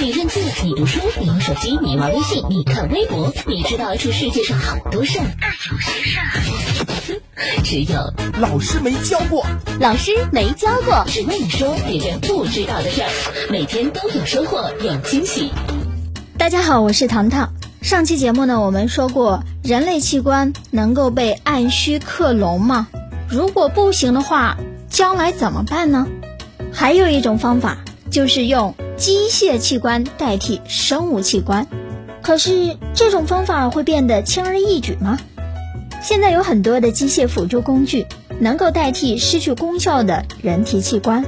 你认字，你读书，你用手机，你玩微信，你看微博，你知道这世界上好多事儿，但有些事儿，只有老师没教过。老师没教过，只为你说别人不知道的事儿，每天都有收获，有惊喜。大家好，我是糖糖。上期节目呢，我们说过，人类器官能够被按需克隆吗？如果不行的话，将来怎么办呢？还有一种方法，就是用机械器官代替生物器官。可是这种方法会变得轻而易举吗？现在有很多的机械辅助工具能够代替失去功效的人体器官，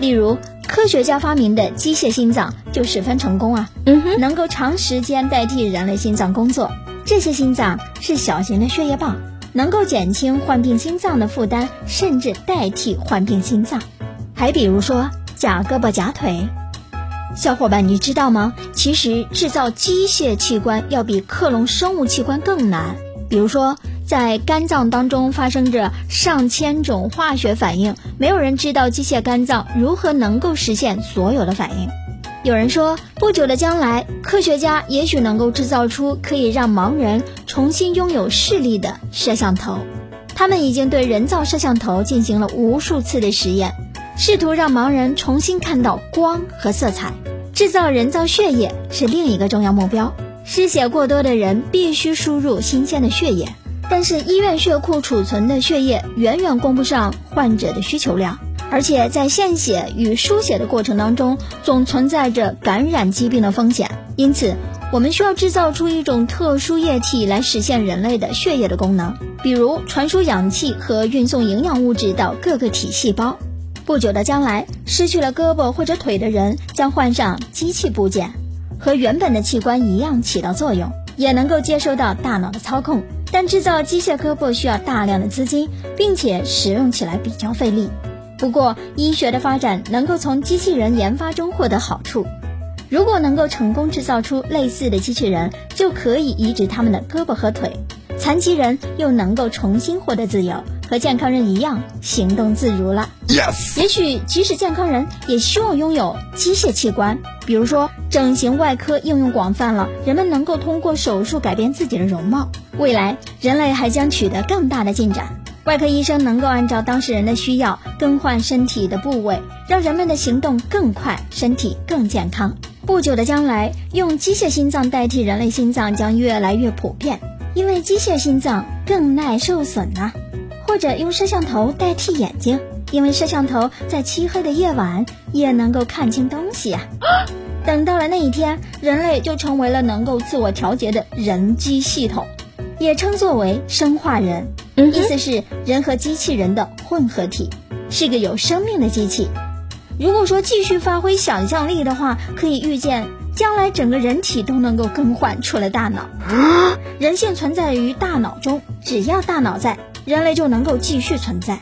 例如科学家发明的机械心脏就十分成功啊，嗯哼，能够长时间代替人类心脏工作。这些心脏是小型的血液棒，能够减轻患病心脏的负担，甚至代替患病心脏。还比如说假胳膊假腿，小伙伴你知道吗？其实制造机械器官要比克隆生物器官更难。比如说，在肝脏当中发生着上千种化学反应，没有人知道机械肝脏如何能够实现所有的反应。有人说，不久的将来，科学家也许能够制造出可以让盲人重新拥有视力的摄像头。他们已经对人造摄像头进行了无数次的实验，试图让盲人重新看到光和色彩。制造人造血液是另一个重要目标。失血过多的人必须输入新鲜的血液，但是医院血库储存的血液远远供不上患者的需求量，而且在献血与输血的过程当中，总存在着感染疾病的风险。因此，我们需要制造出一种特殊液体来实现人类的血液的功能，比如传输氧气和运送营养物质到各个体细胞。不久的将来，失去了胳膊或者腿的人将换上机器部件。和原本的器官一样起到作用，也能够接收到大脑的操控。但制造机械胳膊需要大量的资金，并且使用起来比较费力。不过，医学的发展能够从机器人研发中获得好处。如果能够成功制造出类似的机器人，就可以移植他们的胳膊和腿，残疾人又能够重新获得自由。和健康人一样行动自如了。Yes，也许即使健康人也希望拥有机械器官，比如说整形外科应用广泛了，人们能够通过手术改变自己的容貌。未来人类还将取得更大的进展，外科医生能够按照当事人的需要更换身体的部位，让人们的行动更快，身体更健康。不久的将来，用机械心脏代替人类心脏将越来越普遍，因为机械心脏更耐受损啊。或者用摄像头代替眼睛，因为摄像头在漆黑的夜晚也能够看清东西啊。等到了那一天，人类就成为了能够自我调节的人机系统，也称作为生化人，意思是人和机器人的混合体，是个有生命的机器。如果说继续发挥想象力的话，可以预见将来整个人体都能够更换出了大脑。人性存在于大脑中，只要大脑在。人类就能够继续存在，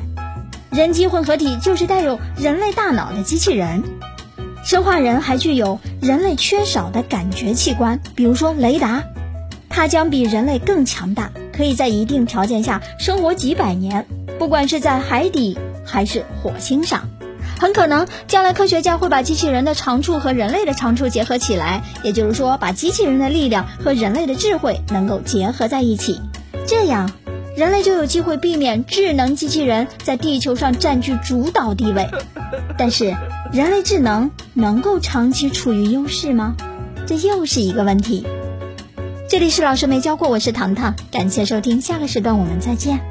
人机混合体就是带有人类大脑的机器人。生化人还具有人类缺少的感觉器官，比如说雷达，它将比人类更强大，可以在一定条件下生活几百年，不管是在海底还是火星上。很可能将来科学家会把机器人的长处和人类的长处结合起来，也就是说，把机器人的力量和人类的智慧能够结合在一起，这样。人类就有机会避免智能机器人在地球上占据主导地位，但是人类智能能够长期处于优势吗？这又是一个问题。这里是老师没教过，我是糖糖，感谢收听，下个时段我们再见。